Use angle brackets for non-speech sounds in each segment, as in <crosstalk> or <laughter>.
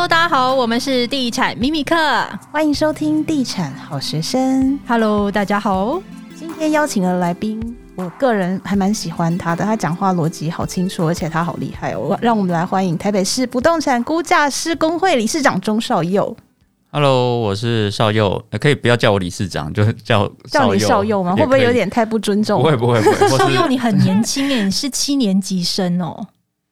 Hello，大家好，我们是地产秘密课，欢迎收听地产好学生。Hello，大家好，今天邀请的来宾，我个人还蛮喜欢他的，他讲话逻辑好清楚，而且他好厉害哦。让我们来欢迎台北市不动产估价师工会理事长钟少佑。Hello，我是少佑，可以不要叫我理事长，<laughs> 就叫叫你少佑吗？会不会有点太不尊重？不会不会不会。少佑，你很年轻耶，你是七年级生哦。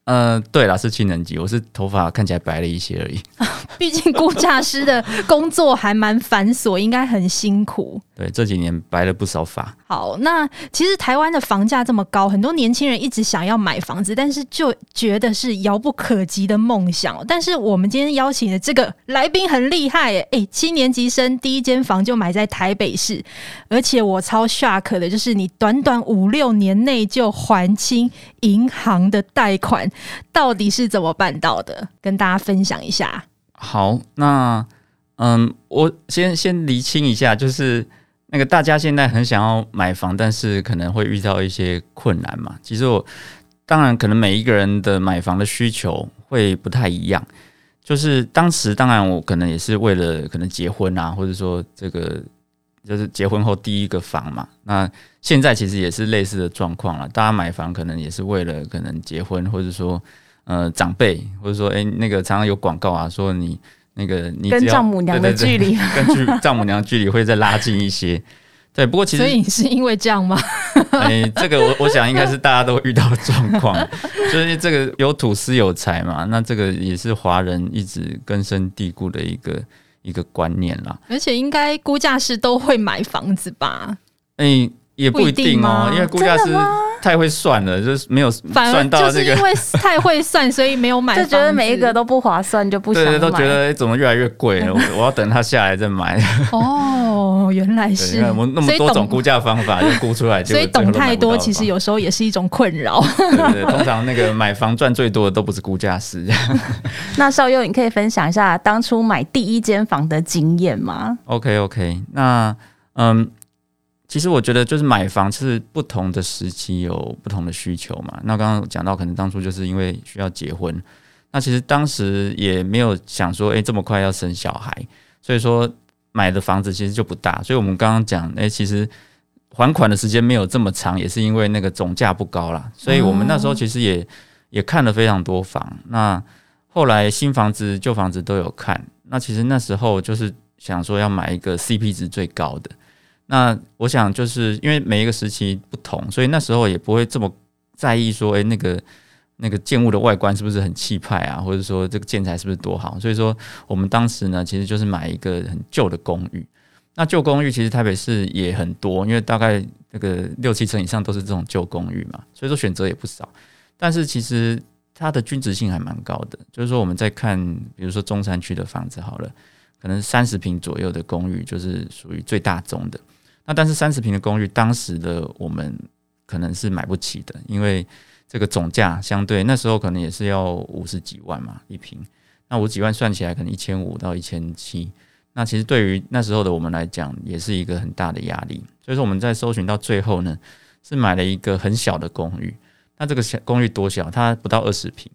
嗯、呃，对啦，是七年级，我是头发看起来白了一些而已。<laughs> 毕竟估价师的工作还蛮繁琐，应该很辛苦。对，这几年白了不少发。好，那其实台湾的房价这么高，很多年轻人一直想要买房子，但是就觉得是遥不可及的梦想。但是我们今天邀请的这个来宾很厉害耶，哎，七年级生第一间房就买在台北市，而且我超 shock 的就是你短短五六年内就还清银行的贷款。到底是怎么办到的？跟大家分享一下。好，那嗯，我先先厘清一下，就是那个大家现在很想要买房，但是可能会遇到一些困难嘛。其实我当然可能每一个人的买房的需求会不太一样。就是当时当然我可能也是为了可能结婚啊，或者说这个就是结婚后第一个房嘛。那现在其实也是类似的状况了，大家买房可能也是为了可能结婚，或者说。呃，长辈或者说，哎、欸，那个常常有广告啊，说你那个你跟丈母娘的距离，<laughs> 跟距丈母娘距离会再拉近一些。对，不过其实，所以是因为这样吗？<laughs> 哎、欸，这个我我想应该是大家都遇到的状况，就是这个有土司有财嘛，那这个也是华人一直根深蒂固的一个一个观念啦。而且应该估价师都会买房子吧？哎、欸。也不一定哦，因为估价师太会算了，就是没有算到这个。就是因为太会算，所以没有买。就觉得每一个都不划算，就不想买。对，都觉得怎么越来越贵了，<laughs> 我要等它下来再买。<laughs> 哦，原来是。我们那么多种估价方法，就估出来。所以懂太多，其实有时候也是一种困扰。对对，通常那个买房赚最多的都不是估价师。<laughs> 那少佑，你可以分享一下当初买第一间房的经验吗？OK OK，那嗯。其实我觉得，就是买房是不同的时期有不同的需求嘛。那刚刚讲到，可能当初就是因为需要结婚，那其实当时也没有想说，诶，这么快要生小孩，所以说买的房子其实就不大。所以我们刚刚讲，诶，其实还款的时间没有这么长，也是因为那个总价不高啦。所以我们那时候其实也也看了非常多房。那后来新房子、旧房子都有看。那其实那时候就是想说要买一个 CP 值最高的。那我想就是因为每一个时期不同，所以那时候也不会这么在意说，诶，那个那个建物的外观是不是很气派啊，或者说这个建材是不是多好？所以说我们当时呢，其实就是买一个很旧的公寓。那旧公寓其实台北市也很多，因为大概那个六七成以上都是这种旧公寓嘛，所以说选择也不少。但是其实它的均值性还蛮高的，就是说我们在看，比如说中山区的房子好了，可能三十平左右的公寓就是属于最大宗的。那但是三十平的公寓，当时的我们可能是买不起的，因为这个总价相对那时候可能也是要五十几万嘛一平，那五十几万算起来可能一千五到一千七，那其实对于那时候的我们来讲，也是一个很大的压力。所以说我们在搜寻到最后呢，是买了一个很小的公寓。那这个小公寓多小？它不到二十平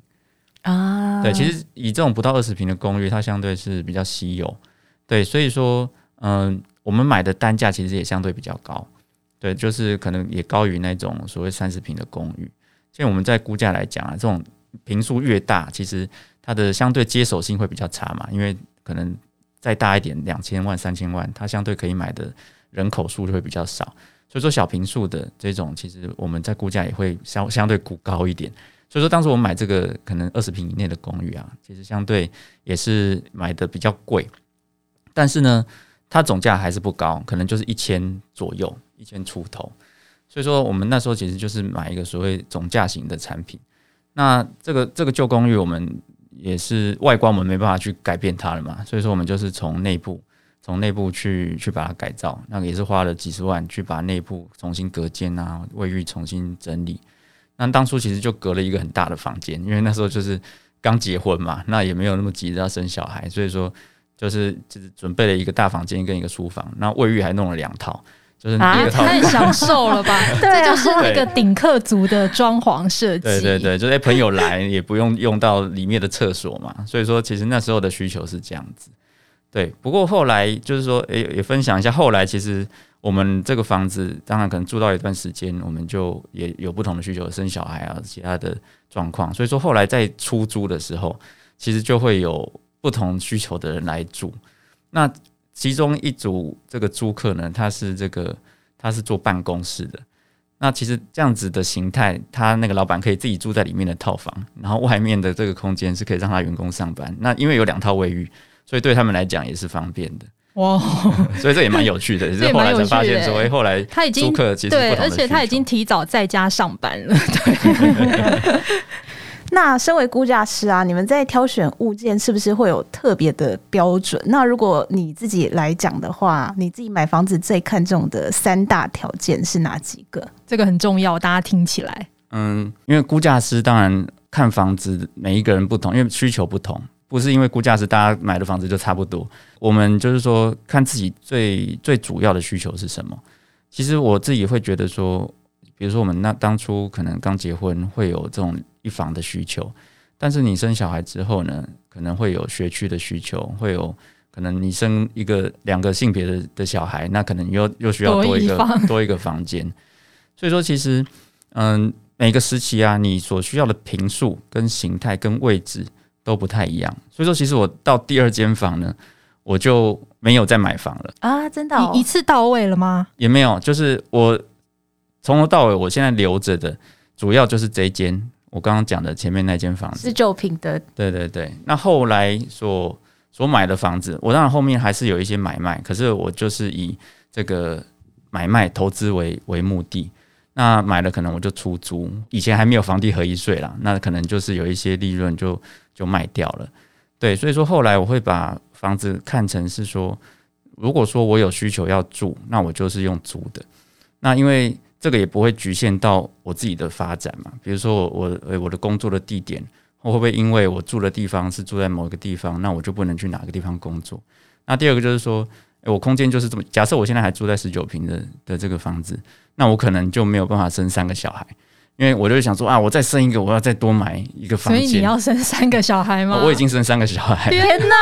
啊。对，其实以这种不到二十平的公寓，它相对是比较稀有。对，所以说，嗯。我们买的单价其实也相对比较高，对，就是可能也高于那种所谓三十平的公寓。所以我们在估价来讲啊，这种平数越大，其实它的相对接手性会比较差嘛，因为可能再大一点，两千万、三千万，它相对可以买的人口数就会比较少。所以说小平数的这种，其实我们在估价也会相相对估高一点。所以说当时我们买这个可能二十平以内的公寓啊，其实相对也是买的比较贵，但是呢。它总价还是不高，可能就是一千左右，一千出头。所以说，我们那时候其实就是买一个所谓总价型的产品。那这个这个旧公寓，我们也是外观我们没办法去改变它了嘛。所以说，我们就是从内部从内部去去把它改造，那个也是花了几十万去把内部重新隔间啊，卫浴重新整理。那当初其实就隔了一个很大的房间，因为那时候就是刚结婚嘛，那也没有那么急着要生小孩，所以说。就是就是准备了一个大房间跟一个书房，那卫浴还弄了两套，就是那个套太享受了吧？<laughs> 对啊这就是那个顶客族的装潢设计。对对对，就是朋友来也不用用到里面的厕所嘛，所以说其实那时候的需求是这样子。对，不过后来就是说，诶，也分享一下，后来其实我们这个房子，当然可能住到一段时间，我们就也有不同的需求，生小孩啊，其他的状况。所以说后来在出租的时候，其实就会有不同需求的人来住。那其中一组这个租客呢，他是这个他是做办公室的。那其实这样子的形态，他那个老板可以自己住在里面的套房，然后外面的这个空间是可以让他员工上班。那因为有两套卫浴，所以对他们来讲也是方便的。哇，<laughs> 所以这也蛮有趣的。<laughs> 也是后来才发现说，哎，后来他已经租客其实对，而且他已经提早在家上班了。对。那身为估价师啊，你们在挑选物件是不是会有特别的标准？那如果你自己来讲的话，你自己买房子最看重的三大条件是哪几个？这个很重要，大家听起来。嗯，因为估价师当然看房子，每一个人不同，因为需求不同，不是因为估价师大家买的房子就差不多。我们就是说，看自己最最主要的需求是什么。其实我自己会觉得说，比如说我们那当初可能刚结婚，会有这种。一房的需求，但是你生小孩之后呢，可能会有学区的需求，会有可能你生一个两个性别的的小孩，那可能又又需要多一个多一，<laughs> 个房间。所以说，其实嗯，每个时期啊，你所需要的平数跟形态跟位置都不太一样。所以说，其实我到第二间房呢，我就没有再买房了啊，真的、哦，你一次到位了吗？也没有，就是我从头到尾，我现在留着的主要就是这间。我刚刚讲的前面那间房子，是旧品的，对对对。那后来所所买的房子，我当然后面还是有一些买卖，可是我就是以这个买卖投资为为目的。那买了可能我就出租，以前还没有房地合一税啦，那可能就是有一些利润就就卖掉了。对，所以说后来我会把房子看成是说，如果说我有需求要住，那我就是用租的。那因为这个也不会局限到我自己的发展嘛，比如说我我我的工作的地点，我会不会因为我住的地方是住在某一个地方，那我就不能去哪个地方工作？那第二个就是说，我空间就是这么，假设我现在还住在十九平的的这个房子，那我可能就没有办法生三个小孩。因为我就想说啊，我再生一个，我要再多买一个房间。所以你要生三个小孩吗？我已经生三个小孩。天哪，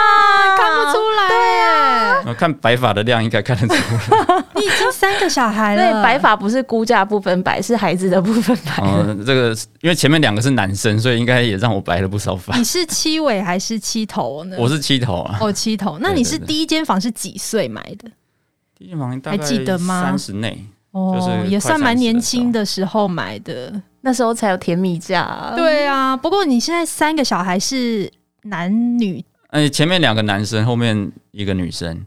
看不出来。对啊，我看白发的量应该看得出来。你已经三个小孩了。对，白发不是估价部分白，是孩子的部分白。嗯，这个因为前面两个是男生，所以应该也让我白了不少发。你是七尾还是七头呢？我是七头啊。哦，七头。那你是第一间房是几岁买的？第一间房还记得吗？三十内。哦，也算蛮年轻的时候买的，那时候才有甜蜜价。对啊，不过你现在三个小孩是男女？哎，前面两个男生，后面一个女生，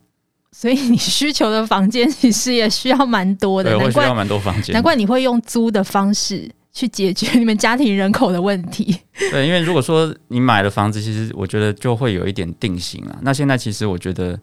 所以你需求的房间其实也需要蛮多的。对，会需要蛮多房间。难怪你会用租的方式去解决你们家庭人口的问题。<laughs> 对，因为如果说你买了房子，其实我觉得就会有一点定型了。那现在其实我觉得。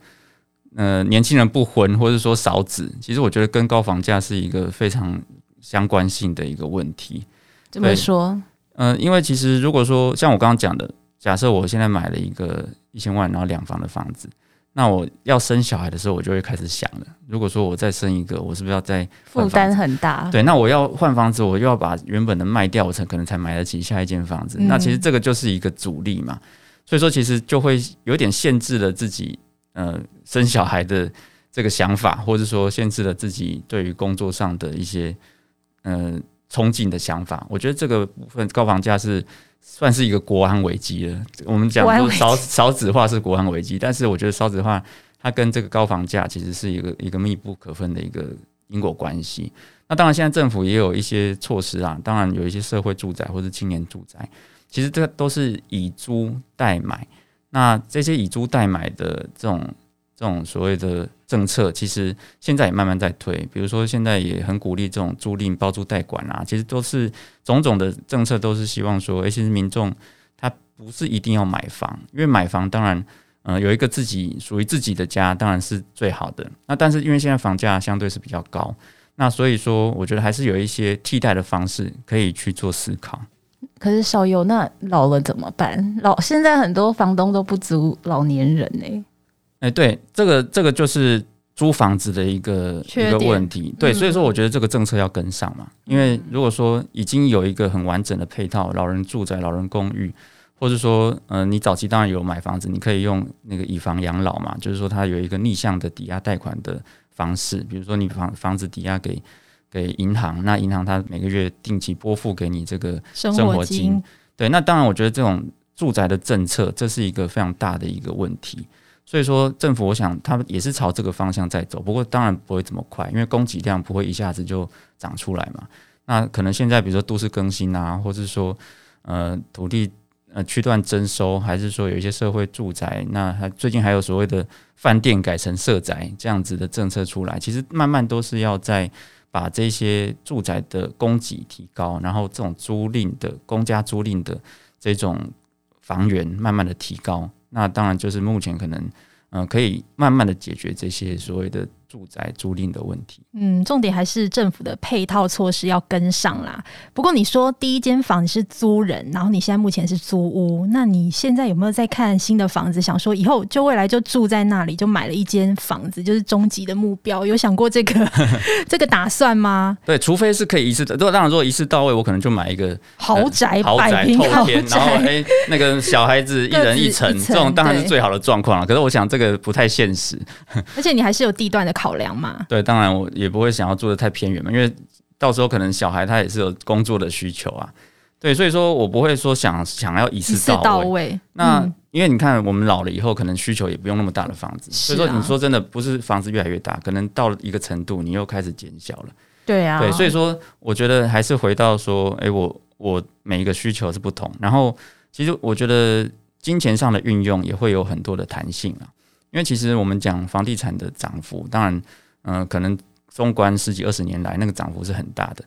呃，年轻人不婚或者说少子，其实我觉得跟高房价是一个非常相关性的一个问题。怎么说？呃，因为其实如果说像我刚刚讲的，假设我现在买了一个一千万然后两房的房子，那我要生小孩的时候，我就会开始想了。如果说我再生一个，我是不是要再负担很大？对，那我要换房子，我又要把原本的卖掉，我才可能才买得起下一间房子。嗯。那其实这个就是一个阻力嘛。所以说，其实就会有点限制了自己。呃，生小孩的这个想法，或者说限制了自己对于工作上的一些呃憧憬的想法。我觉得这个部分高房价是算是一个国安危机了。我们讲说少少子化是国安危机，但是我觉得少子化它跟这个高房价其实是一个一个密不可分的一个因果关系。那当然，现在政府也有一些措施啊，当然有一些社会住宅或者青年住宅，其实这都是以租代买。那这些以租代买的这种这种所谓的政策，其实现在也慢慢在推。比如说，现在也很鼓励这种租赁包租代管啊，其实都是种种的政策，都是希望说，其实民众他不是一定要买房，因为买房当然，呃，有一个自己属于自己的家，当然是最好的。那但是因为现在房价相对是比较高，那所以说，我觉得还是有一些替代的方式可以去做思考。可是小游，那老了怎么办？老现在很多房东都不租老年人呢、欸。哎、欸，对，这个这个就是租房子的一个一个问题。对，所以说我觉得这个政策要跟上嘛，因为如果说已经有一个很完整的配套，老人住宅、老人公寓。或者说，嗯、呃，你早期当然有买房子，你可以用那个以房养老嘛，就是说它有一个逆向的抵押贷款的方式，比如说你房房子抵押给给银行，那银行它每个月定期拨付给你这个生活金，对，那当然我觉得这种住宅的政策，这是一个非常大的一个问题，所以说政府我想他们也是朝这个方向在走，不过当然不会这么快，因为供给量不会一下子就长出来嘛，那可能现在比如说都市更新啊，或是说呃土地。呃，区段征收，还是说有一些社会住宅？那还最近还有所谓的饭店改成社宅这样子的政策出来，其实慢慢都是要在把这些住宅的供给提高，然后这种租赁的公家租赁的这种房源慢慢的提高。那当然就是目前可能，嗯、可以慢慢的解决这些所谓的。住宅租赁的问题，嗯，重点还是政府的配套措施要跟上啦。不过你说第一间房子是租人，然后你现在目前是租屋，那你现在有没有在看新的房子？想说以后就未来就住在那里，就买了一间房子，就是终极的目标？有想过这个 <laughs> 这个打算吗？对，除非是可以一次，如果当然如果一次到位，我可能就买一个豪宅，豪宅透天，然后哎、欸，那个小孩子一人一层，这种当然是最好的状况了。可是我想这个不太现实，<laughs> 而且你还是有地段的。考量嘛，对，当然我也不会想要住的太偏远嘛，因为到时候可能小孩他也是有工作的需求啊，对，所以说我不会说想想要一次到位。到位那、嗯、因为你看我们老了以后，可能需求也不用那么大的房子，啊、所以说你说真的不是房子越来越大，可能到了一个程度，你又开始减小了。对啊，对，所以说我觉得还是回到说，哎、欸，我我每一个需求是不同，然后其实我觉得金钱上的运用也会有很多的弹性啊。因为其实我们讲房地产的涨幅，当然，嗯、可能纵观十几二十年来，那个涨幅是很大的。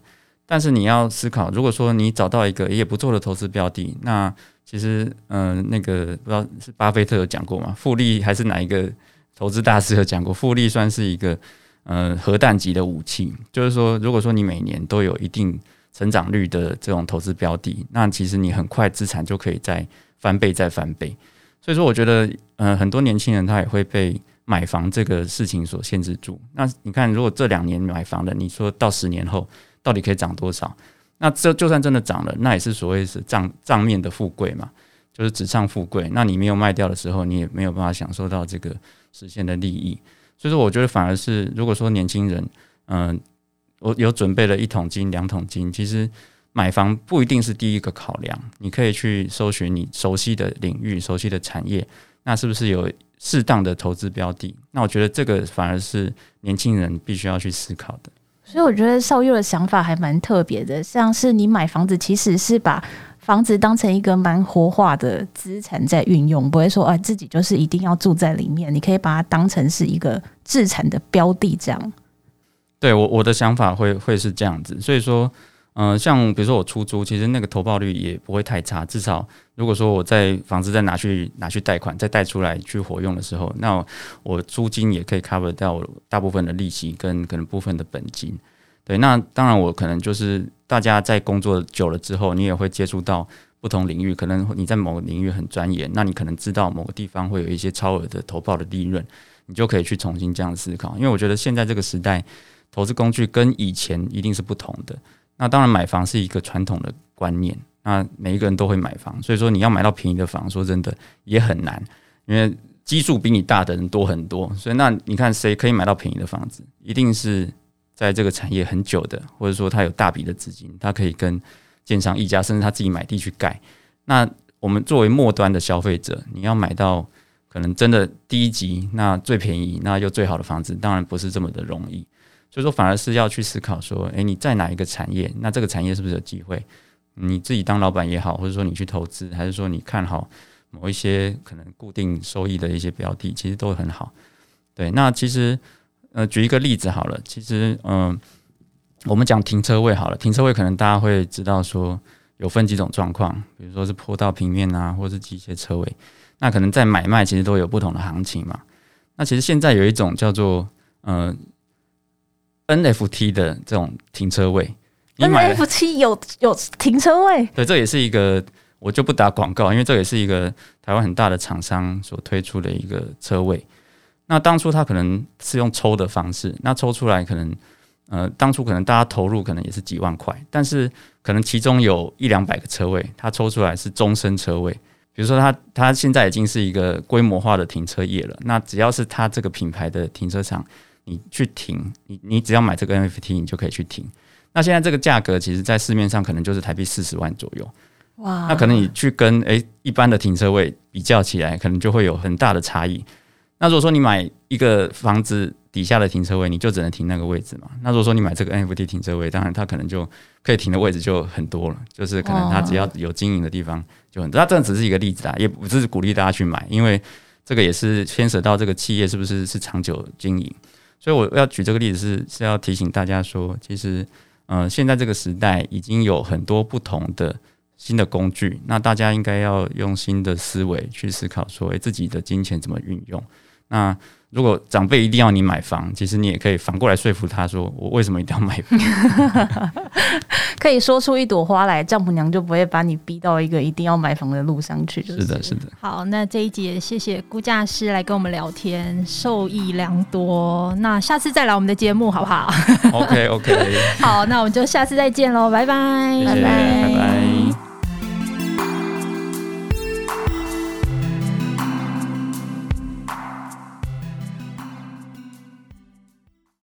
但是你要思考，如果说你找到一个也不错的投资标的，那其实，嗯、那个不知道是巴菲特有讲过吗？复利还是哪一个投资大师有讲过？复利算是一个，呃，核弹级的武器。就是说，如果说你每年都有一定成长率的这种投资标的，那其实你很快资产就可以再翻倍，再翻倍。所以说，我觉得，嗯、很多年轻人他也会被买房这个事情所限制住。那你看，如果这两年买房的，你说到十年后到底可以涨多少？那这就算真的涨了，那也是所谓是账账面的富贵嘛，就是纸上富贵。那你没有卖掉的时候，你也没有办法享受到这个实现的利益。所以说，我觉得反而是，如果说年轻人，嗯、我有准备了一桶金、两桶金，其实。买房不一定是第一个考量，你可以去搜寻你熟悉的领域、熟悉的产业，那是不是有适当的投资标的？那我觉得这个反而是年轻人必须要去思考的。所以我觉得少佑的想法还蛮特别的，像是你买房子其实是把房子当成一个蛮活化的资产在运用，不会说啊自己就是一定要住在里面，你可以把它当成是一个资产的标的这样。对，我我的想法会会是这样子，所以说。嗯、像比如说我出租，其实那个投报率也不会太差。至少如果说我在房子再拿去拿去贷款，再贷出来去活用的时候，那我租金也可以 cover 掉大部分的利息跟可能部分的本金。对，那当然我可能就是大家在工作久了之后，你也会接触到不同领域。可能你在某个领域很钻研，那你可能知道某个地方会有一些超额的投报的利润，你就可以去重新这样思考。因为我觉得现在这个时代，投资工具跟以前一定是不同的。那当然，买房是一个传统的观念。那每一个人都会买房，所以说你要买到便宜的房，说真的也很难，因为基数比你大的人多很多。所以那你看谁可以买到便宜的房子？一定是在这个产业很久的，或者说他有大笔的资金，他可以跟建商议价，甚至他自己买地去盖。那我们作为末端的消费者，你要买到可能真的第一级，那最便宜，那又最好的房子，当然不是这么的容易。所以说，反而是要去思考说，诶，你在哪一个产业？那这个产业是不是有机会？你自己当老板也好，或者说你去投资，还是说你看好某一些可能固定收益的一些标的，其实都很好。对，那其实，呃，举一个例子好了，其实，嗯、我们讲停车位好了，停车位可能大家会知道说有分几种状况，比如说是坡道平面啊，或是机械车位，那可能在买卖其实都有不同的行情嘛。那其实现在有一种叫做，呃。NFT 的这种停车位，NFT 有有停车位，对，这也是一个，我就不打广告，因为这也是一个台湾很大的厂商所推出的一个车位。那当初他可能是用抽的方式，那抽出来可能呃，当初可能大家投入可能也是几万块，但是可能其中有一两百个车位，他抽出来是终身车位。比如说他他现在已经是一个规模化的停车业了，那只要是他这个品牌的停车场，你去停，你你只要买这个 NFT，你就可以去停。那现在这个价格，其实在市面上可能就是台币四十万左右。哇！那可能你去跟诶、欸、一般的停车位比较起来，可能就会有很大的差异。那如果说你买一个房子底下的停车位，你就只能停那个位置嘛。那如果说你买这个 NFT 停车位，当然它可能就可以停的位置就很多了，就是可能它只要有经营的地方就很多。那这只是一个例子啊，也不是鼓励大家去买，因为这个也是牵涉到这个企业是不是是长久经营。所以我要举这个例子是是要提醒大家说，其实。嗯、现在这个时代已经有很多不同的新的工具，那大家应该要用新的思维去思考，说，诶，自己的金钱怎么运用？那如果长辈一定要你买房，其实你也可以反过来说服他说，我为什么一定要买房？<laughs> 可以说出一朵花来，丈母娘就不会把你逼到一个一定要买房的路上去。是的，是的。好，那这一节谢谢估价师来跟我们聊天，受益良多。那下次再来我们的节目好不好？OK OK。<laughs> 好，那我们就下次再见喽，拜拜，拜拜。拜拜。